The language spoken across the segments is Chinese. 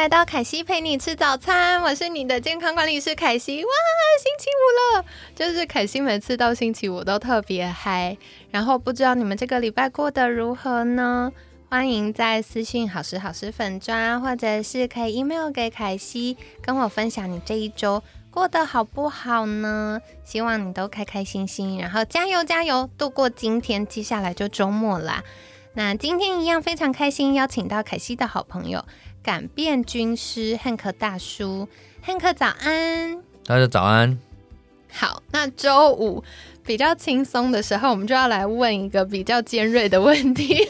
来到凯西陪你吃早餐，我是你的健康管理师凯西。哇，星期五了，就是凯西每次到星期五都特别嗨。然后不知道你们这个礼拜过得如何呢？欢迎在私信好时好时粉砖，或者是可以 email 给凯西，跟我分享你这一周过得好不好呢？希望你都开开心心，然后加油加油，度过今天，接下来就周末啦。那今天一样非常开心，邀请到凯西的好朋友改变军师汉克大叔，汉克早安，大家早安。好，那周五比较轻松的时候，我们就要来问一个比较尖锐的问题。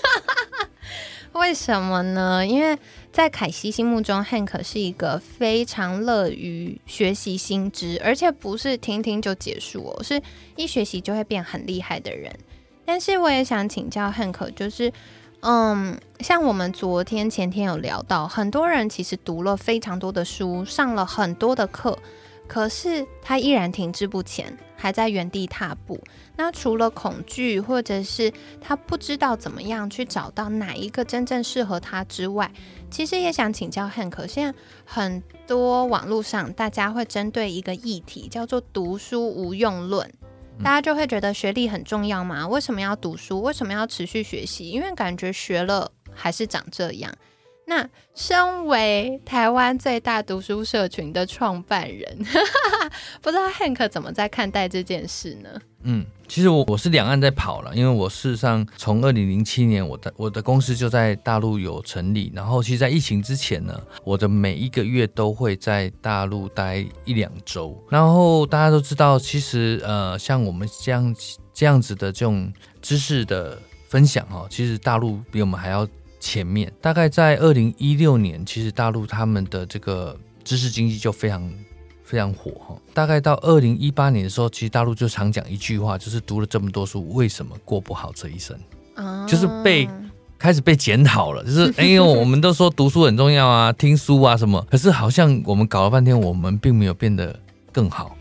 为什么呢？因为在凯西心目中，Hank 是一个非常乐于学习新知，而且不是听听就结束哦，是一学习就会变很厉害的人。但是我也想请教 Hank，就是，嗯，像我们昨天、前天有聊到，很多人其实读了非常多的书，上了很多的课。可是他依然停滞不前，还在原地踏步。那除了恐惧，或者是他不知道怎么样去找到哪一个真正适合他之外，其实也想请教 Hank。现在很多网络上大家会针对一个议题叫做“读书无用论”，大家就会觉得学历很重要吗？为什么要读书？为什么要持续学习？因为感觉学了还是长这样。那身为台湾最大读书社群的创办人，不知道 Hank 怎么在看待这件事呢？嗯，其实我我是两岸在跑了，因为我事实上从二零零七年，我的我的公司就在大陆有成立，然后其实，在疫情之前呢，我的每一个月都会在大陆待一两周。然后大家都知道，其实呃，像我们这样这样子的这种知识的分享哦，其实大陆比我们还要。前面大概在二零一六年，其实大陆他们的这个知识经济就非常非常火哈。大概到二零一八年的时候，其实大陆就常讲一句话，就是读了这么多书，为什么过不好这一生？就是被开始被检讨了，就是哎呦，我们都说读书很重要啊，听书啊什么，可是好像我们搞了半天，我们并没有变得更好。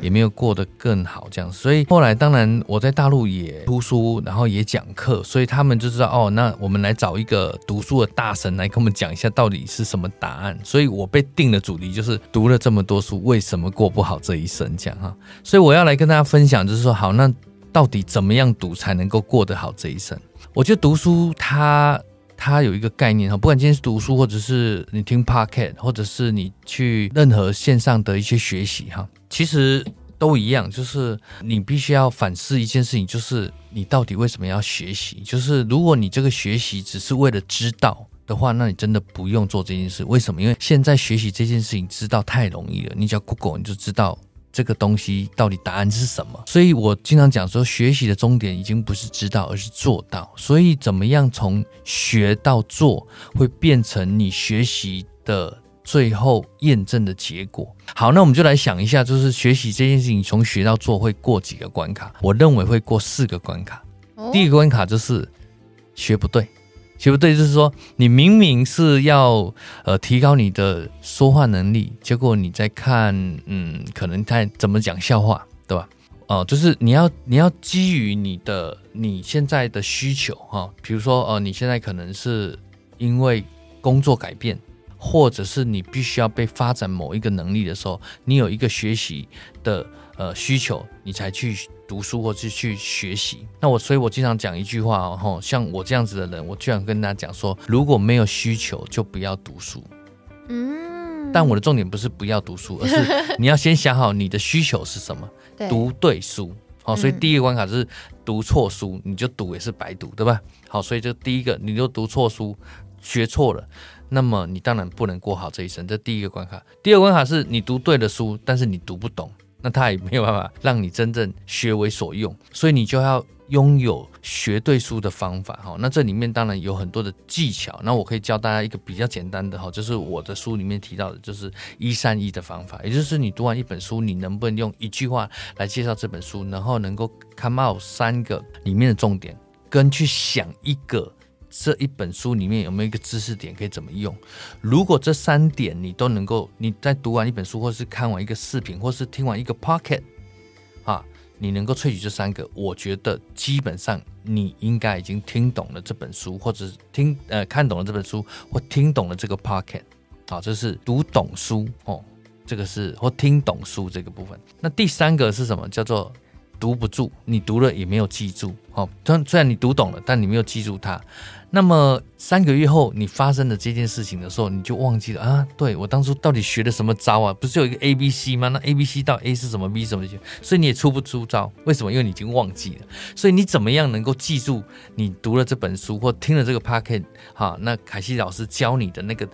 也没有过得更好，这样，所以后来当然我在大陆也读书，然后也讲课，所以他们就知道哦，那我们来找一个读书的大神来跟我们讲一下到底是什么答案。所以我被定的主题就是读了这么多书，为什么过不好这一生？这样哈，所以我要来跟大家分享，就是说好，那到底怎么样读才能够过得好这一生？我觉得读书它它有一个概念哈，不管今天是读书，或者是你听 podcast，或者是你去任何线上的一些学习哈。其实都一样，就是你必须要反思一件事情，就是你到底为什么要学习？就是如果你这个学习只是为了知道的话，那你真的不用做这件事。为什么？因为现在学习这件事情知道太容易了，你只要 Google 你就知道这个东西到底答案是什么。所以我经常讲说，学习的终点已经不是知道，而是做到。所以怎么样从学到做，会变成你学习的。最后验证的结果。好，那我们就来想一下，就是学习这件事情从学到做会过几个关卡？我认为会过四个关卡。第一个关卡就是学不对，其不对就是说你明明是要呃提高你的说话能力，结果你在看嗯可能在怎么讲笑话，对吧？哦，就是你要你要基于你的你现在的需求哈，比如说呃你现在可能是因为工作改变。或者是你必须要被发展某一个能力的时候，你有一个学习的呃需求，你才去读书或是去学习。那我所以，我经常讲一句话哦，像我这样子的人，我居然跟大家讲说，如果没有需求，就不要读书。嗯，但我的重点不是不要读书，而是你要先想好你的需求是什么，读对书。好，所以第一个关卡是读错书，你就读也是白读，对吧？好，所以就第一个，你就读错书。学错了，那么你当然不能过好这一生。这第一个关卡。第二个关卡是你读对了书，但是你读不懂，那他也没有办法让你真正学为所用，所以你就要。拥有学对书的方法哈，那这里面当然有很多的技巧。那我可以教大家一个比较简单的哈，就是我的书里面提到的，就是一三一的方法，也就是你读完一本书，你能不能用一句话来介绍这本书，然后能够 come out 三个里面的重点，跟去想一个这一本书里面有没有一个知识点可以怎么用。如果这三点你都能够，你在读完一本书，或是看完一个视频，或是听完一个 pocket 啊。你能够萃取这三个，我觉得基本上你应该已经听懂了这本书，或者是听呃看懂了这本书，或听懂了这个 pocket，啊，这是读懂书哦，这个是或听懂书这个部分。那第三个是什么？叫做读不住，你读了也没有记住，好，虽虽然你读懂了，但你没有记住它。那么三个月后，你发生的这件事情的时候，你就忘记了啊？对我当初到底学的什么招啊？不是有一个 A B C 吗？那 A B C 到 A 是什么？B 什么？所以你也出不出招？为什么？因为你已经忘记了。所以你怎么样能够记住你读了这本书或听了这个 packet？哈，那凯西老师教你的那个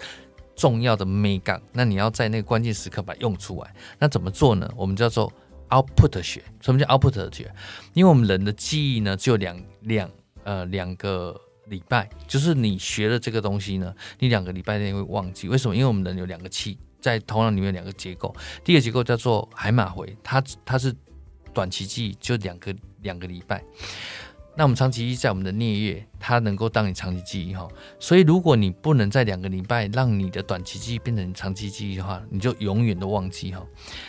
重要的 m 感，那你要在那个关键时刻把它用出来。那怎么做呢？我们叫做 output 学。什么叫 output 学？因为我们人的记忆呢，只有两两呃两个。礼拜就是你学了这个东西呢，你两个礼拜内会忘记。为什么？因为我们人有两个气在头脑里面有，两个结构。第一个结构叫做海马回，它它是短期记忆，就两个两个礼拜。那我们长期记忆在我们的颞叶，它能够当你长期记忆哈。所以如果你不能在两个礼拜让你的短期记忆变成长期记忆的话，你就永远都忘记哈。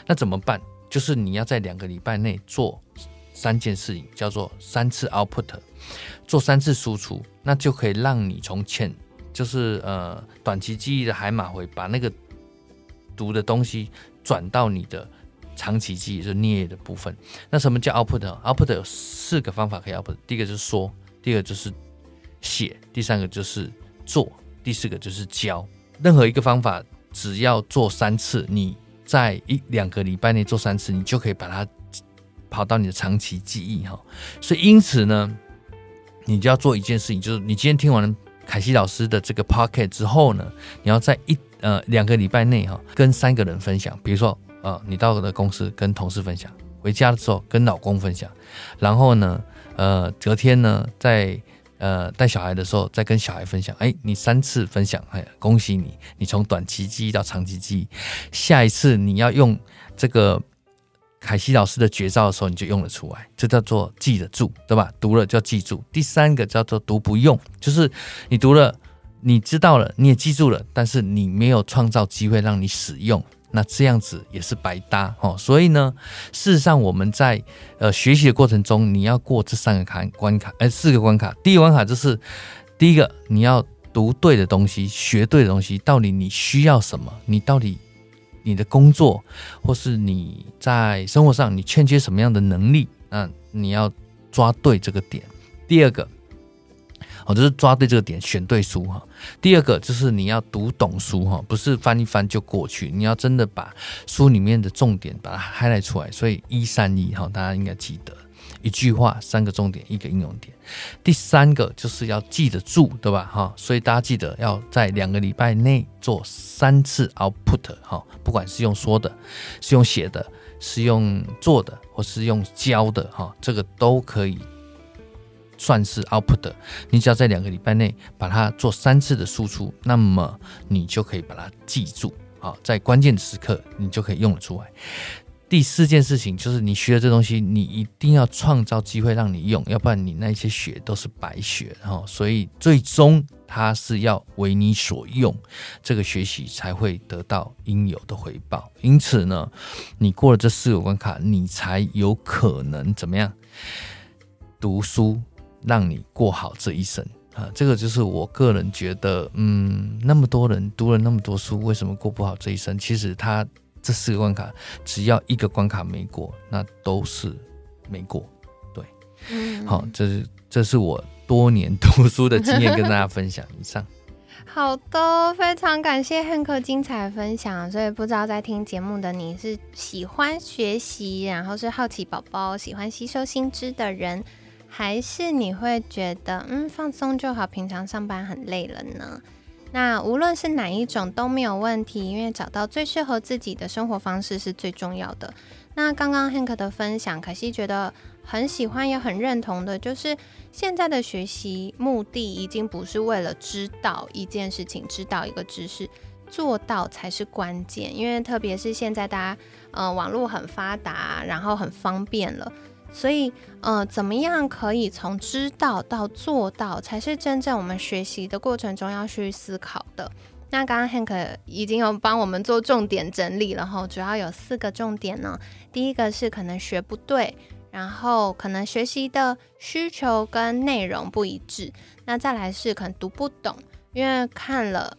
那怎么办？就是你要在两个礼拜内做三件事情，叫做三次 output。做三次输出，那就可以让你从浅，就是呃短期记忆的海马回，把那个读的东西转到你的长期记忆，就颞的部分。那什么叫 output？output 有四个方法可以 output，第一个就是说，第二个就是写，第三个就是做，第四个就是教。任何一个方法，只要做三次，你在一两个礼拜内做三次，你就可以把它跑到你的长期记忆哈。所以因此呢。你就要做一件事情，就是你今天听完凯西老师的这个 pocket 之后呢，你要在一呃两个礼拜内哈，跟三个人分享。比如说，呃，你到的公司跟同事分享，回家的时候跟老公分享，然后呢，呃，隔天呢，在呃带小孩的时候再跟小孩分享。哎，你三次分享，哎，恭喜你，你从短期记忆到长期记忆。下一次你要用这个。凯西老师的绝招的时候，你就用了出来，这叫做记得住，对吧？读了就要记住。第三个叫做读不用，就是你读了，你知道了，你也记住了，但是你没有创造机会让你使用，那这样子也是白搭哦。所以呢，事实上我们在呃学习的过程中，你要过这三个坎关卡，哎，四个关卡。第一关卡就是第一个，你要读对的东西，学对的东西，到底你需要什么？你到底？你的工作，或是你在生活上，你欠缺什么样的能力？那你要抓对这个点。第二个，哦，就是抓对这个点，选对书哈。第二个就是你要读懂书哈，不是翻一翻就过去，你要真的把书里面的重点把它 highlight 出来。所以一三一哈，大家应该记得。一句话，三个重点，一个应用点。第三个就是要记得住，对吧？哈，所以大家记得要在两个礼拜内做三次 output，哈，不管是用说的，是用写的，是用做的，或是用教的，哈，这个都可以算是 output 的。你只要在两个礼拜内把它做三次的输出，那么你就可以把它记住，好，在关键时刻你就可以用得出来。第四件事情就是，你学的这东西，你一定要创造机会让你用，要不然你那些学都是白学。哈，所以最终它是要为你所用，这个学习才会得到应有的回报。因此呢，你过了这四个关卡，你才有可能怎么样读书，让你过好这一生啊！这个就是我个人觉得，嗯，那么多人读了那么多书，为什么过不好这一生？其实他。这四个关卡，只要一个关卡没过，那都是没过。对，嗯，好，这是这是我多年读书的经验，跟大家分享以上。好的，非常感谢汉克精彩分享。所以不知道在听节目的你是喜欢学习，然后是好奇宝宝，喜欢吸收新知的人，还是你会觉得嗯放松就好，平常上班很累了呢？那无论是哪一种都没有问题，因为找到最适合自己的生活方式是最重要的。那刚刚 Hank 的分享，可惜觉得很喜欢也很认同的，就是现在的学习目的已经不是为了知道一件事情，知道一个知识，做到才是关键。因为特别是现在大家，呃，网络很发达，然后很方便了。所以，呃，怎么样可以从知道到做到，才是真正我们学习的过程中要去思考的。那刚刚 Hank 已经有帮我们做重点整理了哈，主要有四个重点呢。第一个是可能学不对，然后可能学习的需求跟内容不一致。那再来是可能读不懂，因为看了。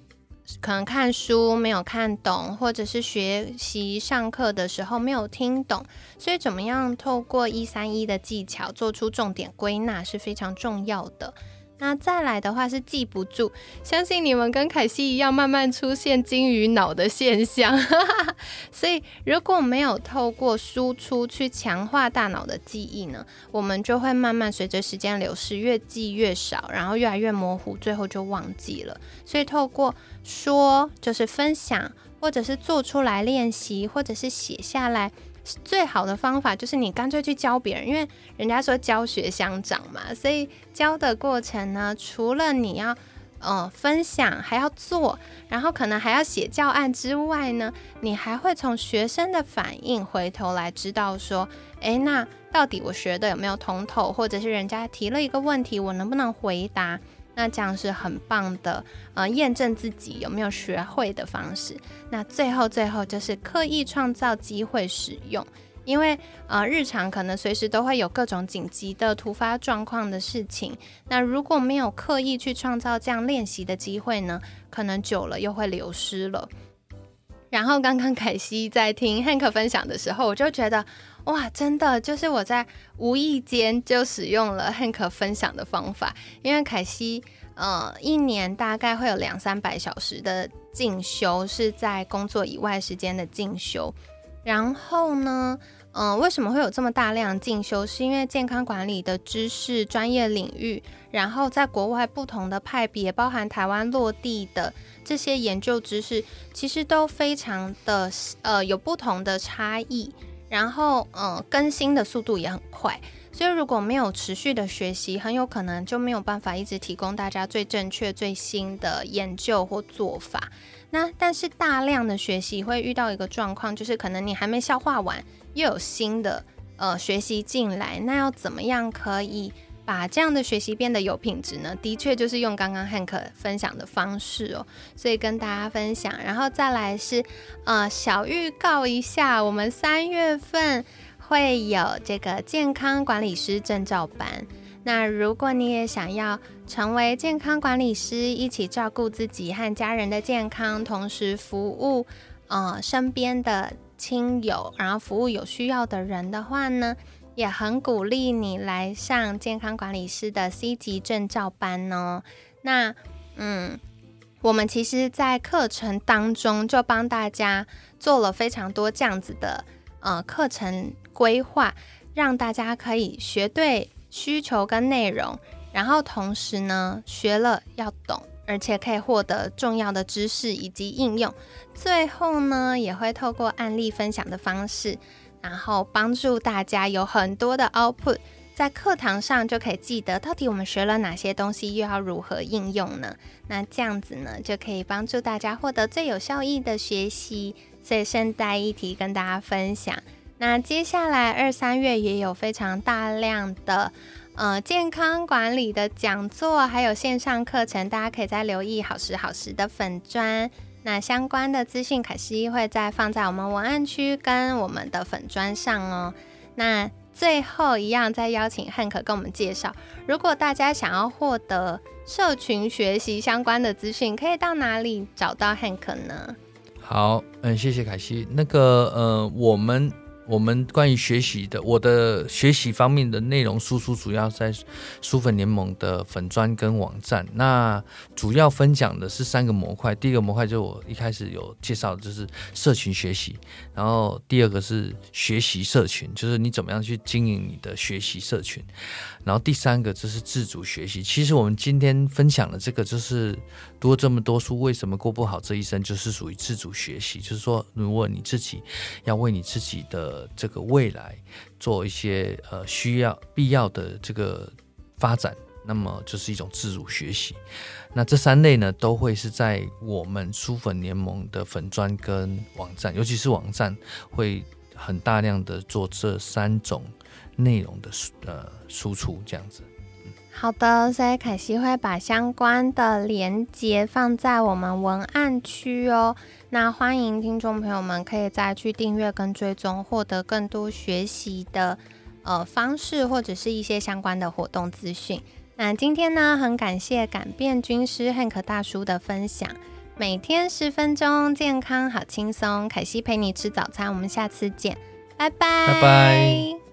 可能看书没有看懂，或者是学习上课的时候没有听懂，所以怎么样透过一三一的技巧做出重点归纳是非常重要的。那再来的话是记不住，相信你们跟凯西一样，慢慢出现金鱼脑的现象。所以如果没有透过输出去强化大脑的记忆呢，我们就会慢慢随着时间流逝，越记越少，然后越来越模糊，最后就忘记了。所以透过说，就是分享，或者是做出来练习，或者是写下来。最好的方法就是你干脆去教别人，因为人家说教学相长嘛，所以教的过程呢，除了你要呃分享，还要做，然后可能还要写教案之外呢，你还会从学生的反应回头来知道说，诶，那到底我学的有没有通透，或者是人家提了一个问题，我能不能回答？那这样是很棒的，呃，验证自己有没有学会的方式。那最后最后就是刻意创造机会使用，因为呃，日常可能随时都会有各种紧急的突发状况的事情。那如果没有刻意去创造这样练习的机会呢，可能久了又会流失了。然后刚刚凯西在听 Hank 分享的时候，我就觉得。哇，真的就是我在无意间就使用了 Hank 分享的方法，因为凯西呃一年大概会有两三百小时的进修是在工作以外时间的进修，然后呢，嗯，为什么会有这么大量进修？是因为健康管理的知识专业领域，然后在国外不同的派别，包含台湾落地的这些研究知识，其实都非常的呃有不同的差异。然后，嗯，更新的速度也很快，所以如果没有持续的学习，很有可能就没有办法一直提供大家最正确、最新的研究或做法。那但是大量的学习会遇到一个状况，就是可能你还没消化完，又有新的呃学习进来，那要怎么样可以？把这样的学习变得有品质呢？的确就是用刚刚汉克分享的方式哦，所以跟大家分享。然后再来是，呃，小预告一下，我们三月份会有这个健康管理师证照班。那如果你也想要成为健康管理师，一起照顾自己和家人的健康，同时服务呃身边的亲友，然后服务有需要的人的话呢？也很鼓励你来上健康管理师的 C 级证照班哦。那，嗯，我们其实，在课程当中就帮大家做了非常多这样子的呃课程规划，让大家可以学对需求跟内容，然后同时呢，学了要懂，而且可以获得重要的知识以及应用。最后呢，也会透过案例分享的方式。然后帮助大家有很多的 output，在课堂上就可以记得到底我们学了哪些东西，又要如何应用呢？那这样子呢，就可以帮助大家获得最有效益的学习。所以顺带一提跟大家分享。那接下来二三月也有非常大量的呃健康管理的讲座，还有线上课程，大家可以再留意好时好时的粉砖。那相关的资讯，凯西会再放在我们文案区跟我们的粉砖上哦。那最后一样，再邀请汉克跟我们介绍，如果大家想要获得社群学习相关的资讯，可以到哪里找到汉克呢？好，嗯，谢谢凯西。那个，呃，我们我们关于学习的，我的学习方面的内容输出主要在书粉联盟的粉砖跟网站。那主要分享的是三个模块，第一个模块就我一开始有介绍，就是社群学习；然后第二个是学习社群，就是你怎么样去经营你的学习社群；然后第三个就是自主学习。其实我们今天分享的这个，就是读了这么多书，为什么过不好这一生，就是属于自主学习。就是说，如果你自己要为你自己的呃，这个未来做一些呃需要必要的这个发展，那么就是一种自主学习。那这三类呢，都会是在我们书粉联盟的粉砖跟网站，尤其是网站会很大量的做这三种内容的输呃输出，这样子。好的，所以凯西会把相关的连接放在我们文案区哦。那欢迎听众朋友们可以再去订阅跟追踪，获得更多学习的呃方式，或者是一些相关的活动资讯。那今天呢，很感谢改变军师汉克大叔的分享，每天十分钟，健康好轻松。凯西陪你吃早餐，我们下次见，拜拜，拜拜。